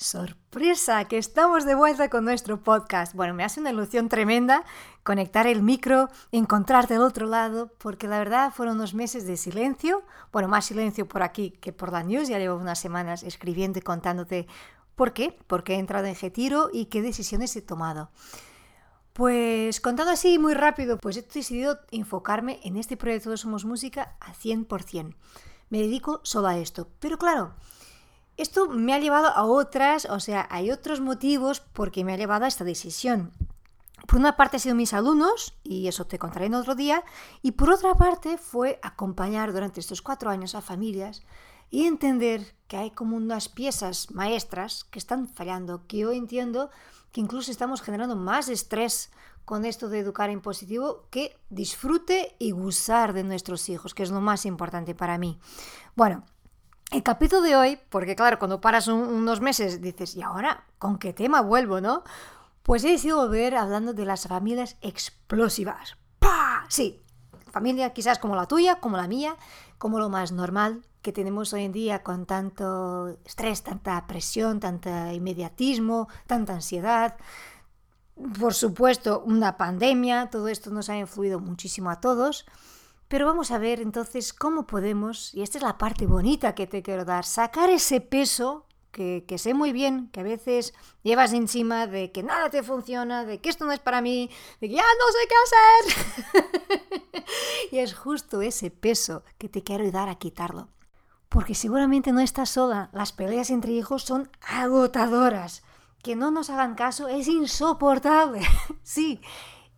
Sorpresa, que estamos de vuelta con nuestro podcast. Bueno, me hace una ilusión tremenda conectar el micro, encontrarte del otro lado, porque la verdad fueron unos meses de silencio. Bueno, más silencio por aquí que por la news. Ya llevo unas semanas escribiendo y contándote por qué, por qué he entrado en Getiro y qué decisiones he tomado. Pues contando así muy rápido, pues he decidido enfocarme en este proyecto de Somos Música a 100%. Me dedico solo a esto. Pero claro, esto me ha llevado a otras, o sea, hay otros motivos porque me ha llevado a esta decisión. Por una parte han sido mis alumnos, y eso te contaré en otro día, y por otra parte fue acompañar durante estos cuatro años a familias y entender que hay como unas piezas maestras que están fallando, que yo entiendo que incluso estamos generando más estrés con esto de educar en positivo que disfrute y gozar de nuestros hijos, que es lo más importante para mí. Bueno, el capítulo de hoy, porque claro, cuando paras unos meses dices, ¿y ahora con qué tema vuelvo, no? Pues he decidido volver hablando de las familias explosivas. ¡Pah! Sí, familia quizás como la tuya, como la mía, como lo más normal que tenemos hoy en día con tanto estrés, tanta presión, tanto inmediatismo, tanta ansiedad. Por supuesto, una pandemia, todo esto nos ha influido muchísimo a todos. Pero vamos a ver entonces cómo podemos, y esta es la parte bonita que te quiero dar, sacar ese peso que, sé muy bien que a veces llevas encima de que nada te funciona, de que esto no es para mí, de que ya no sé qué hacer. y es justo ese peso que te quiero ayudar a quitarlo. Porque seguramente no estás sola, las peleas entre hijos son agotadoras. Que no nos hagan caso es insoportable. sí,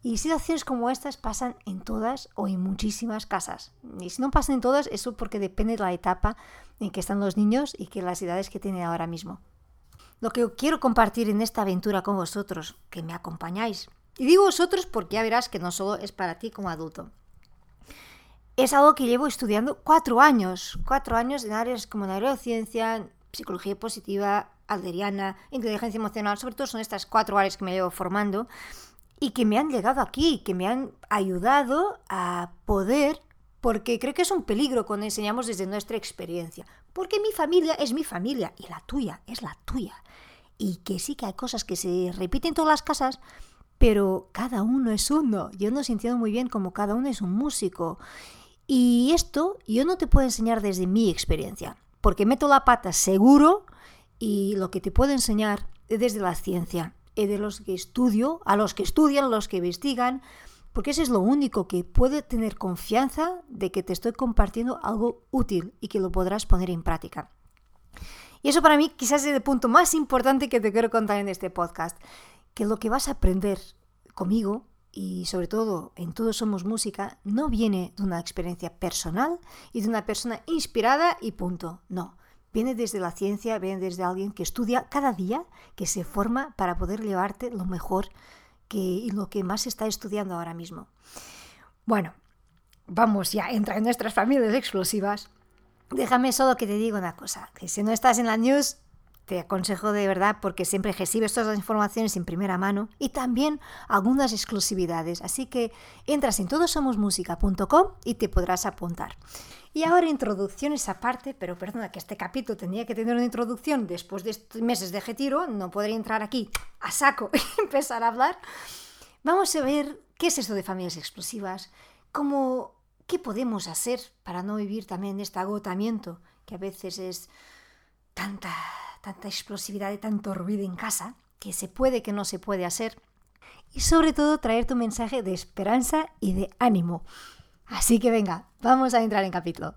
y situaciones como estas pasan en todas o en muchísimas casas. Y si no pasan en todas, eso porque depende de la etapa en que están los niños y que las edades que tienen ahora mismo. Lo que quiero compartir en esta aventura con vosotros, que me acompañáis, y digo vosotros porque ya verás que no solo es para ti como adulto. Es algo que llevo estudiando cuatro años, cuatro años en áreas como neurociencia, psicología positiva, alderiana, inteligencia emocional, sobre todo son estas cuatro áreas que me llevo formando y que me han llegado aquí, que me han ayudado a poder, porque creo que es un peligro cuando enseñamos desde nuestra experiencia, porque mi familia es mi familia y la tuya es la tuya. Y que sí que hay cosas que se repiten en todas las casas, pero cada uno es uno. Yo no sintiendo muy bien como cada uno es un músico. Y esto yo no te puedo enseñar desde mi experiencia, porque meto la pata seguro y lo que te puedo enseñar es desde la ciencia de los que estudio, a los que estudian, los que investigan, porque eso es lo único que puede tener confianza de que te estoy compartiendo algo útil y que lo podrás poner en práctica. Y eso para mí quizás es el punto más importante que te quiero contar en este podcast, que lo que vas a aprender conmigo y sobre todo en Todos Somos Música no viene de una experiencia personal y de una persona inspirada y punto, no. Viene desde la ciencia, viene desde alguien que estudia cada día, que se forma para poder llevarte lo mejor que, y lo que más está estudiando ahora mismo. Bueno, vamos ya, entra en nuestras familias explosivas. Déjame solo que te diga una cosa, que si no estás en la news, te aconsejo de verdad porque siempre recibes todas las informaciones en primera mano y también algunas exclusividades. Así que entras en todosomosmusica.com y te podrás apuntar. Y ahora introducciones aparte, pero perdona que este capítulo tenía que tener una introducción después de estos meses de retiro, no podría entrar aquí a saco y empezar a hablar. Vamos a ver qué es esto de familias explosivas, cómo, qué podemos hacer para no vivir también este agotamiento que a veces es tanta tanta explosividad y tanto ruido en casa, que se puede, que no se puede hacer. Y sobre todo traer tu mensaje de esperanza y de ánimo. Así que venga, vamos a entrar en capítulo.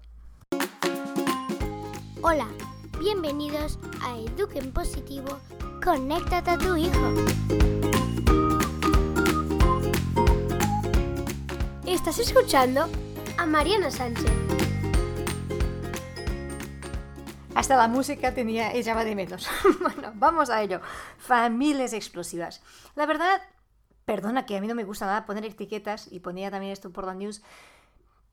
Hola, bienvenidos a Eduquen Positivo, conéctate a tu hijo. Estás escuchando a Mariana Sánchez. Hasta la música tenía, echaba de menos. bueno, vamos a ello. Familias explosivas. La verdad, perdona que a mí no me gusta nada poner etiquetas y ponía también esto por la news,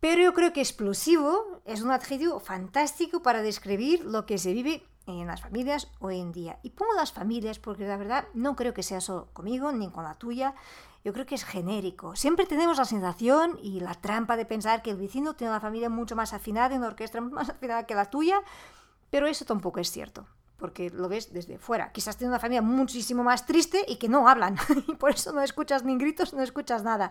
pero yo creo que explosivo es un adjetivo fantástico para describir lo que se vive en las familias hoy en día. Y pongo las familias porque la verdad no creo que sea solo conmigo ni con la tuya. Yo creo que es genérico. Siempre tenemos la sensación y la trampa de pensar que el vecino tiene una familia mucho más afinada, una orquesta más afinada que la tuya, pero eso tampoco es cierto. porque lo ves desde fuera. Quizás tiene una familia muchísimo más triste y que no hablan, y por eso no escuchas ni gritos, no escuchas nada.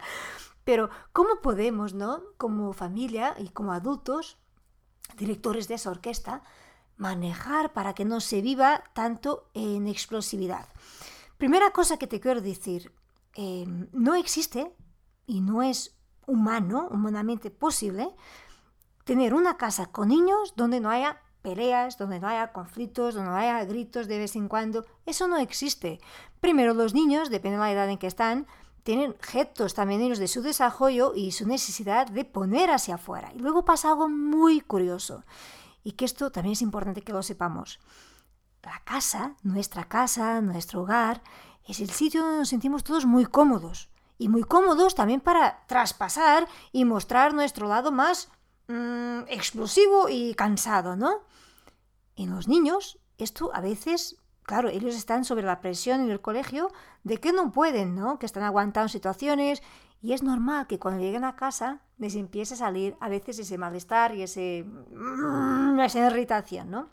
Pero, ¿cómo podemos, no? Como familia y como adultos, directores de esa orquesta, manejar para que no se viva tanto en explosividad? Primera cosa que te quiero decir, em, no existe y no es humano, humanamente posible, tener una casa con niños donde no haya peleas, donde no haya conflictos, donde no haya gritos de vez en cuando. Eso no existe. Primero, los niños, depende de la edad en que están, tienen gestos también ellos de su desarrollo y su necesidad de poner hacia afuera. Y luego pasa algo muy curioso, y que esto también es importante que lo sepamos. La casa, nuestra casa, nuestro hogar, es el sitio donde nos sentimos todos muy cómodos. Y muy cómodos también para traspasar y mostrar nuestro lado más mmm, explosivo y cansado, ¿no? En los niños, esto a veces, claro, ellos están sobre la presión en el colegio de que no pueden, ¿no? Que están aguantando situaciones y es normal que cuando lleguen a casa les empiece a salir a veces ese malestar y ese, mm, esa irritación, ¿no?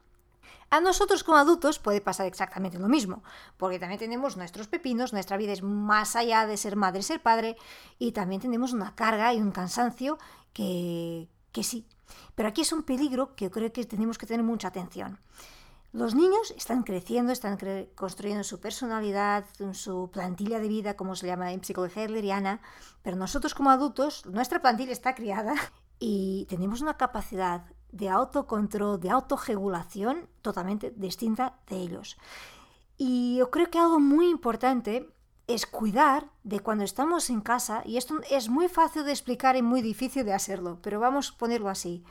A nosotros como adultos puede pasar exactamente lo mismo, porque también tenemos nuestros pepinos, nuestra vida es más allá de ser madre, ser padre, y también tenemos una carga y un cansancio que, que sí. Pero aquí es un peligro que creo que tenemos que tener mucha atención. Los niños están creciendo, están construyendo su personalidad, su plantilla de vida, como se llama en psicología herleriana, pero nosotros como adultos, nuestra plantilla está criada y tenemos una capacidad de autocontrol, de autorregulación totalmente distinta de ellos. Y yo creo que algo muy importante es cuidar de cuando estamos en casa, y esto es muy fácil de explicar y muy difícil de hacerlo, pero vamos a ponerlo así.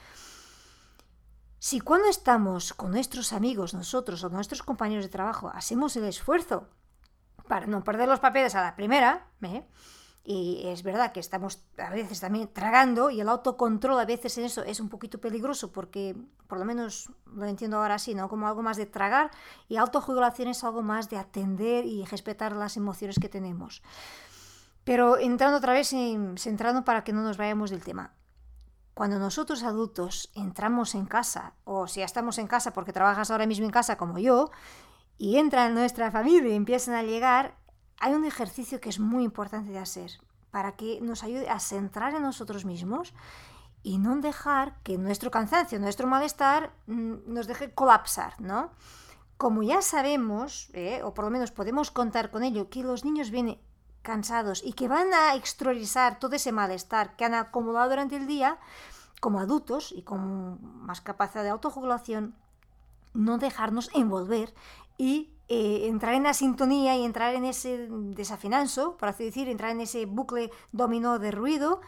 Si cuando estamos con nuestros amigos, nosotros o nuestros compañeros de trabajo, hacemos el esfuerzo para no perder los papeles a la primera, ¿eh? Y es verdad que estamos a veces también tragando y el autocontrol a veces en eso es un poquito peligroso porque por lo menos lo entiendo ahora así, ¿no? Como algo más de tragar y autorregulación es algo más de atender y respetar las emociones que tenemos. Pero entrando otra vez, centrando para que no nos vayamos del tema. Cuando nosotros adultos entramos en casa, o si ya estamos en casa porque trabajas ahora mismo en casa como yo, y entran nuestra familia y empiezan a llegar, hay un ejercicio que es muy importante de hacer para que nos ayude a centrar en nosotros mismos y no dejar que nuestro cansancio, nuestro malestar mm, nos deje colapsar, ¿no? Como ya sabemos, eh, o por lo menos podemos contar con ello, que los niños vienen cansados y que van a exteriorizar todo ese malestar que han acumulado durante el día, como adultos y con más capacidad de autorregulación, no dejarnos envolver y eh, entrar en la sintonía y entrar en ese desafinanzo, por así decir, entrar en ese bucle dominó de ruido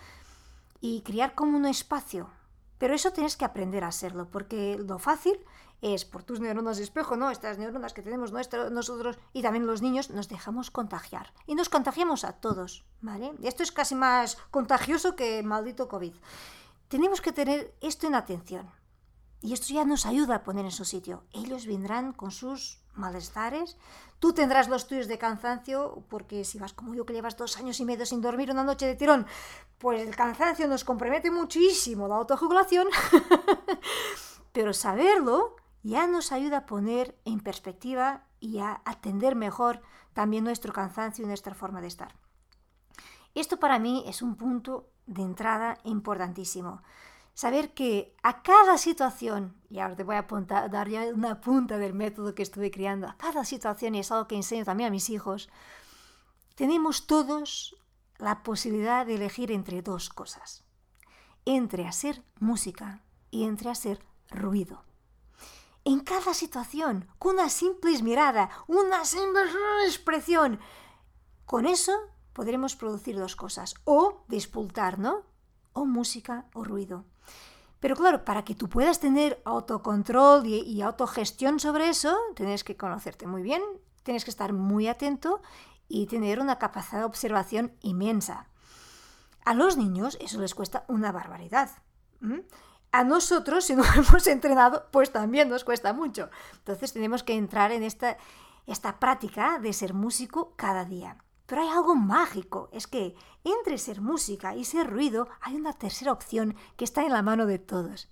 y crear como un espacio. Pero eso tienes que aprender a hacerlo, porque lo fácil es por tus neuronas de espejo, ¿no? Estas neuronas que tenemos nosotros y también los niños, nos dejamos contagiar. Y nos contagiamos a todos, ¿vale? Esto es casi más contagioso que maldito COVID. Tenemos que tener esto en atención. Y esto ya nos ayuda a poner en su sitio. Ellos vendrán con sus malestares. Tú tendrás los tuyos de cansancio, porque si vas como yo que llevas dos años y medio sin dormir una noche de tirón, pues el cansancio nos compromete muchísimo la autojugulación. Pero saberlo ya nos ayuda a poner en perspectiva y a atender mejor también nuestro cansancio y nuestra forma de estar. Esto para mí es un punto de entrada importantísimo saber que a cada situación, y ahora te voy a dar ya una punta del método que estuve criando, a cada situación, y es algo que enseño también a mis hijos, tenemos todos la posibilidad de elegir entre dos cosas, entre hacer música y entre hacer ruido. En cada situación, con una simple mirada, una simple expresión, con eso podremos producir dos cosas, o dispultar, ¿no? O música o ruido. Pero claro, para que tú puedas tener autocontrol y, autogestión sobre eso, tienes que conocerte muy bien, tienes que estar muy atento y tener una capacidad de observación inmensa. A los niños eso les cuesta una barbaridad. A nosotros, si no hemos entrenado, pues también nos cuesta mucho. Entonces tenemos que entrar en esta, esta práctica de ser músico cada día. Pero hay algo mágico, es que entre ser música y ser ruido hay una tercera opción que está en la mano de todos,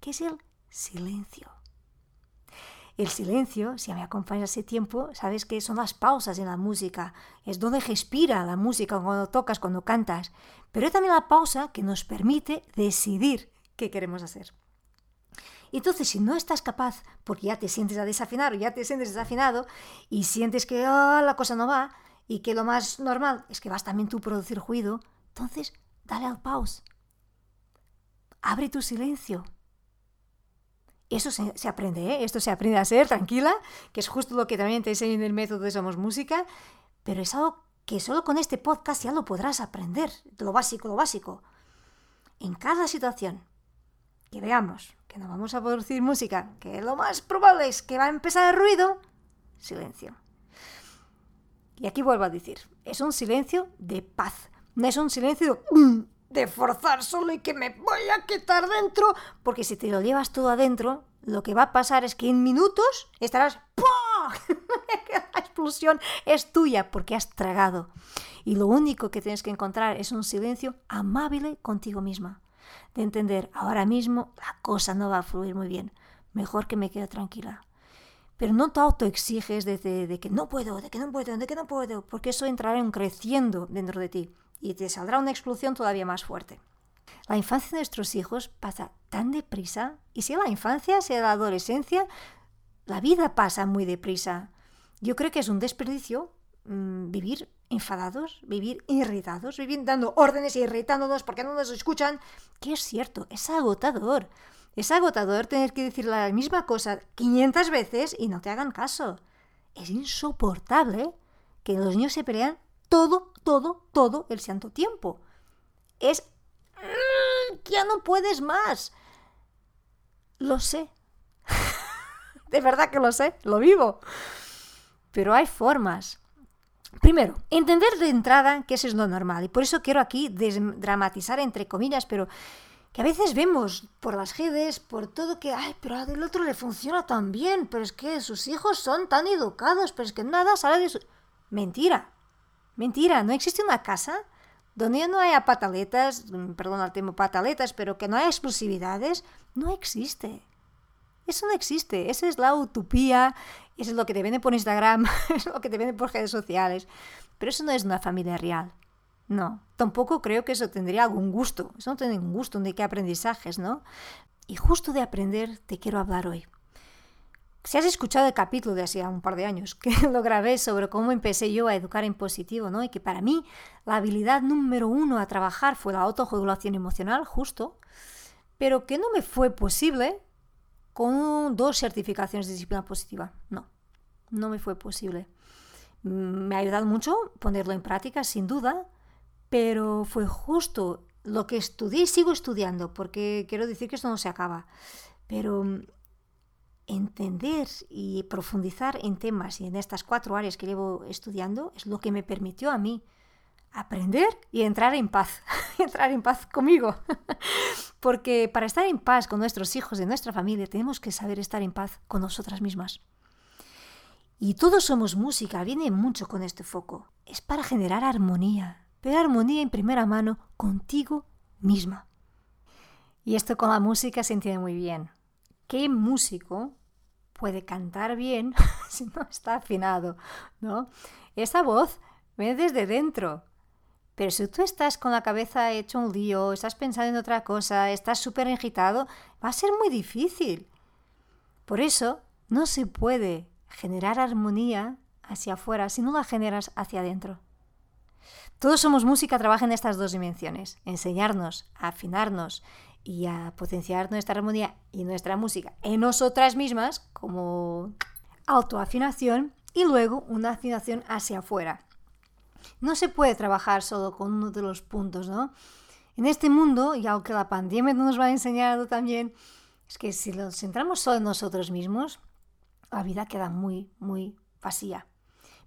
que es el silencio. El silencio, si me acompañas ese tiempo, sabes que son las pausas en la música, es donde respira la música cuando tocas, cuando cantas, pero es también la pausa que nos permite decidir qué queremos hacer. Entonces, si no estás capaz, porque ya te sientes a desafinar o ya te sientes desafinado y sientes que ah, la cosa no va y que lo más normal es que vas también tú producir ruido, entonces dale al pause. Abre tu silencio. Eso se, aprende, ¿eh? esto se aprende a ser tranquila, que es justo lo que también te enseño en el método de Somos Música, pero es algo que solo con este podcast ya lo podrás aprender, lo básico, lo básico. En cada situación que veamos que no vamos a producir música, que lo más probable es que va a empezar el ruido, silencio. Y aquí vuelvo a decir, es un silencio de paz, no es un silencio de forzar solo y que me voy a quitar dentro, porque si te lo llevas todo adentro, lo que va a pasar es que en minutos estarás La explosión es tuya porque has tragado. Y lo único que tienes que encontrar es un silencio amable contigo misma. De entender, ahora mismo la cosa no va a fluir muy bien. Mejor que me quede tranquila. Pero no te autoexiges de, de, que no puedo, de que no puedo, de que no puedo, porque eso entrará en creciendo dentro de ti y te saldrá una explosión todavía más fuerte. La infancia de nuestros hijos pasa tan deprisa, y si la infancia, sea la adolescencia, la vida pasa muy deprisa. Yo creo que es un desperdicio mm, vivir enfadados, vivir irritados, vivir dando órdenes y irritándonos porque no nos escuchan, que es cierto, es agotador. Es agotador tener que decir la misma cosa 500 veces y no te hagan caso. Es insoportable que los niños se pelean todo, todo, todo el santo tiempo. Es... Mm, ya no puedes más. Lo sé. de verdad que lo sé, lo vivo. Pero hay formas. Primero, entender de entrada que eso es lo normal. Y por eso quiero aquí desdramatizar entre comillas, pero que a veces vemos por las redes, por todo que, ay, pero al otro le funciona tan bien, pero es que sus hijos son tan educados, pero es que nada sale de su... Mentira, mentira, no existe una casa donde no haya pataletas, perdón el tema pataletas, pero que no haya exclusividades, no existe. Eso no existe, esa es la utopía, eso es lo que te venden por Instagram, es lo que te venden por redes sociales, pero eso no es una familia real. No, tampoco creo que eso tendría algún gusto, eso no tiene ningún gusto, de qué aprendizajes, ¿no? Y justo de aprender te quiero hablar hoy. Si has escuchado el capítulo de hace un par de años, que lo grabé sobre cómo empecé yo a educar en positivo, ¿no? Y que para mí la habilidad número uno a trabajar fue la autorregulación emocional, justo, pero que no me fue posible con dos certificaciones de disciplina positiva. No, no me fue posible. Me ha ayudado mucho ponerlo en práctica, sin duda, pero fue justo lo que estudié y sigo estudiando, porque quiero decir que esto no se acaba. Pero entender y profundizar en temas y en estas cuatro áreas que llevo estudiando es lo que me permitió a mí aprender y entrar en paz, entrar en paz conmigo. Porque para estar en paz con nuestros hijos y nuestra familia tenemos que saber estar en paz con nosotras mismas. Y todos somos música, viene mucho con este foco. Es para generar armonía, pero armonía en primera mano contigo misma. Y esto con la música se entiende muy bien. ¿Qué músico puede cantar bien si no está afinado? ¿no? Esa voz viene desde dentro, pero si tú estás con la cabeza hecho un lío, estás pensando en otra cosa, estás súper agitado, va a ser muy difícil. Por eso no se puede generar armonía hacia afuera si no la generas hacia adentro. Todos somos música, trabaja en estas dos dimensiones, enseñarnos afinarnos y a potenciar nuestra armonía y nuestra música en nosotras mismas como autoafinación y luego una afinación hacia afuera. No se puede trabajar solo con uno de los puntos, ¿no? En este mundo, y aunque la pandemia nos va a enseñar también, es que si nos centramos solo en nosotros mismos, la vida queda muy, muy vacía.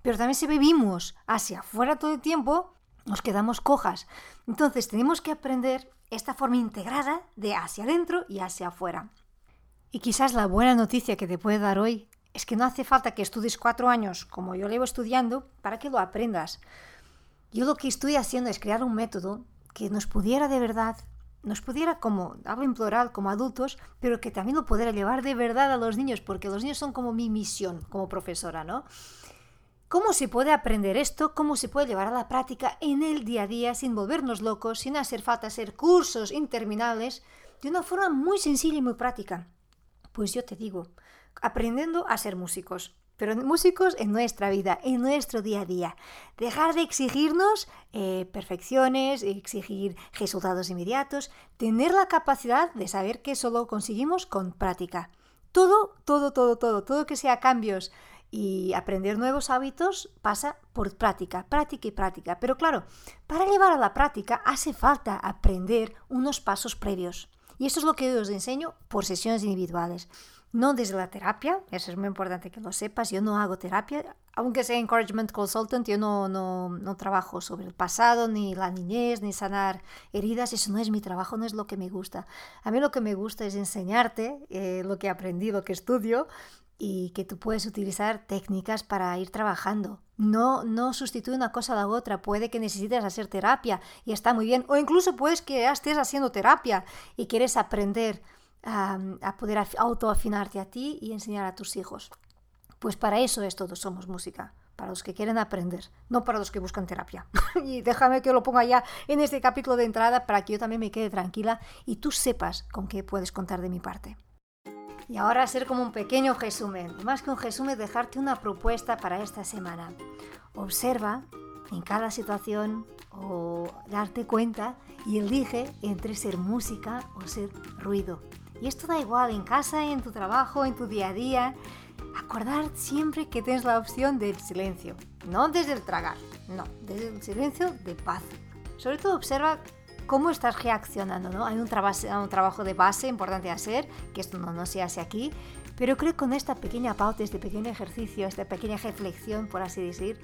Pero también si vivimos hacia afuera todo el tiempo, nos quedamos cojas. Entonces tenemos que aprender esta forma integrada de hacia adentro y hacia afuera. Y quizás la buena noticia que te puede dar hoy es que no hace falta que estudies cuatro años como yo llevo estudiando para que lo aprendas. Yo lo que estoy haciendo es crear un método que nos pudiera de verdad nos pudiera, como, hablo en plural, como adultos, pero que también lo pudiera llevar de verdad a los niños, porque los niños son como mi misión como profesora, ¿no? ¿Cómo se puede aprender esto? ¿Cómo se puede llevar a la práctica en el día a día sin volvernos locos, sin hacer falta hacer cursos interminables, de una forma muy sencilla y muy práctica? Pues yo te digo, aprendiendo a ser músicos pero músicos en nuestra vida, en nuestro día a día. Dejar de exigirnos eh, perfecciones, exigir resultados inmediatos, tener la capacidad de saber que solo conseguimos con práctica. Todo, todo, todo, todo, todo que sea cambios y aprender nuevos hábitos pasa por práctica, práctica y práctica. Pero claro, para llevar a la práctica hace falta aprender unos pasos previos. Y eso es lo que os enseño por sesiones individuales no desde la terapia, eso es muy importante que lo sepas, yo no hago terapia, aunque sea encouragement consultant, yo no, no, no, trabajo sobre el pasado, ni la niñez, ni sanar heridas, eso no es mi trabajo, no es lo que me gusta. A mí lo que me gusta es enseñarte eh, lo que aprendí, lo que estudio, y que tú puedes utilizar técnicas para ir trabajando. No, no sustituye una cosa a la otra. Puede que necesites hacer terapia y está muy bien. O incluso puedes que estés haciendo terapia y quieres aprender a, poder autoafinarte a ti y enseñar a tus hijos. Pues para eso es todo Somos Música, para los que quieren aprender, no para los que buscan terapia. y déjame que lo ponga ya en este capítulo de entrada para que yo también me quede tranquila y tú sepas con qué puedes contar de mi parte. Y ahora hacer como un pequeño resumen, más que un resumen, dejarte una propuesta para esta semana. Observa en cada situación o darte cuenta y elige entre ser música o ser ruido. Y esto da igual en casa, en tu trabajo, en tu día a día. Acordar siempre que tienes la opción del silencio, no desde el tragar, no, desde el silencio de paz. Sobre todo observa cómo estás reaccionando, ¿no? Hay un, un trabajo de base importante hacer, que esto no, no se hace aquí, pero creo que con esta pequeña pauta, este pequeño ejercicio, esta pequeña reflexión, por así decir,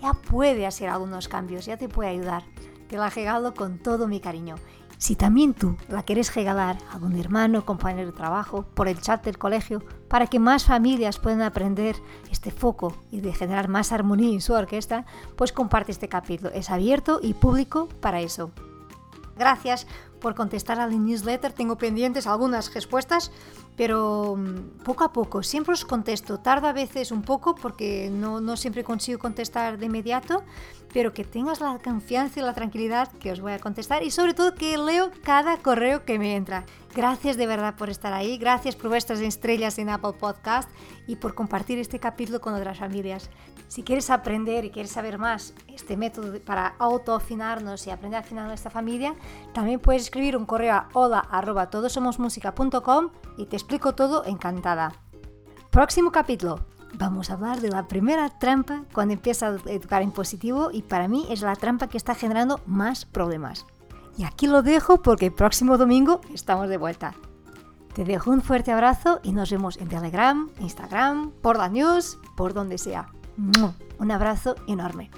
ya puede hacer algunos cambios, ya te puede ayudar. Te la regalo con todo mi cariño. Si también tú la quieres regalar a algún hermano, compañero de trabajo, por el chat del colegio, para que más familias puedan aprender este foco y de generar más armonía en su orquesta, pues comparte este capítulo. Es abierto y público para eso. Gracias por contestar al newsletter. Tengo pendientes algunas respuestas, pero mm, poco a poco. Siempre os contesto. Tardo a veces un poco porque no, no siempre consigo contestar de inmediato, pero que tengas la confianza y la tranquilidad que os voy a contestar y sobre todo que leo cada correo que me entra. Gracias de verdad por estar ahí, gracias por vuestras estrellas en Apple Podcast y por compartir este capítulo con otras familias. Si quieres aprender y quieres saber más este método para autoafinarnos y aprender a afinar nuestra familia, también puedes escribir un correo a hola y te explico todo encantada. Próximo capítulo. Vamos a hablar de la primera trampa cuando empiezas a educar en positivo y para mí es la trampa que está generando más problemas. Y aquí lo dejo porque el próximo domingo estamos de vuelta. Te dejo un fuerte abrazo y nos vemos en Telegram, Instagram, por la news, por donde sea. Un abrazo enorme.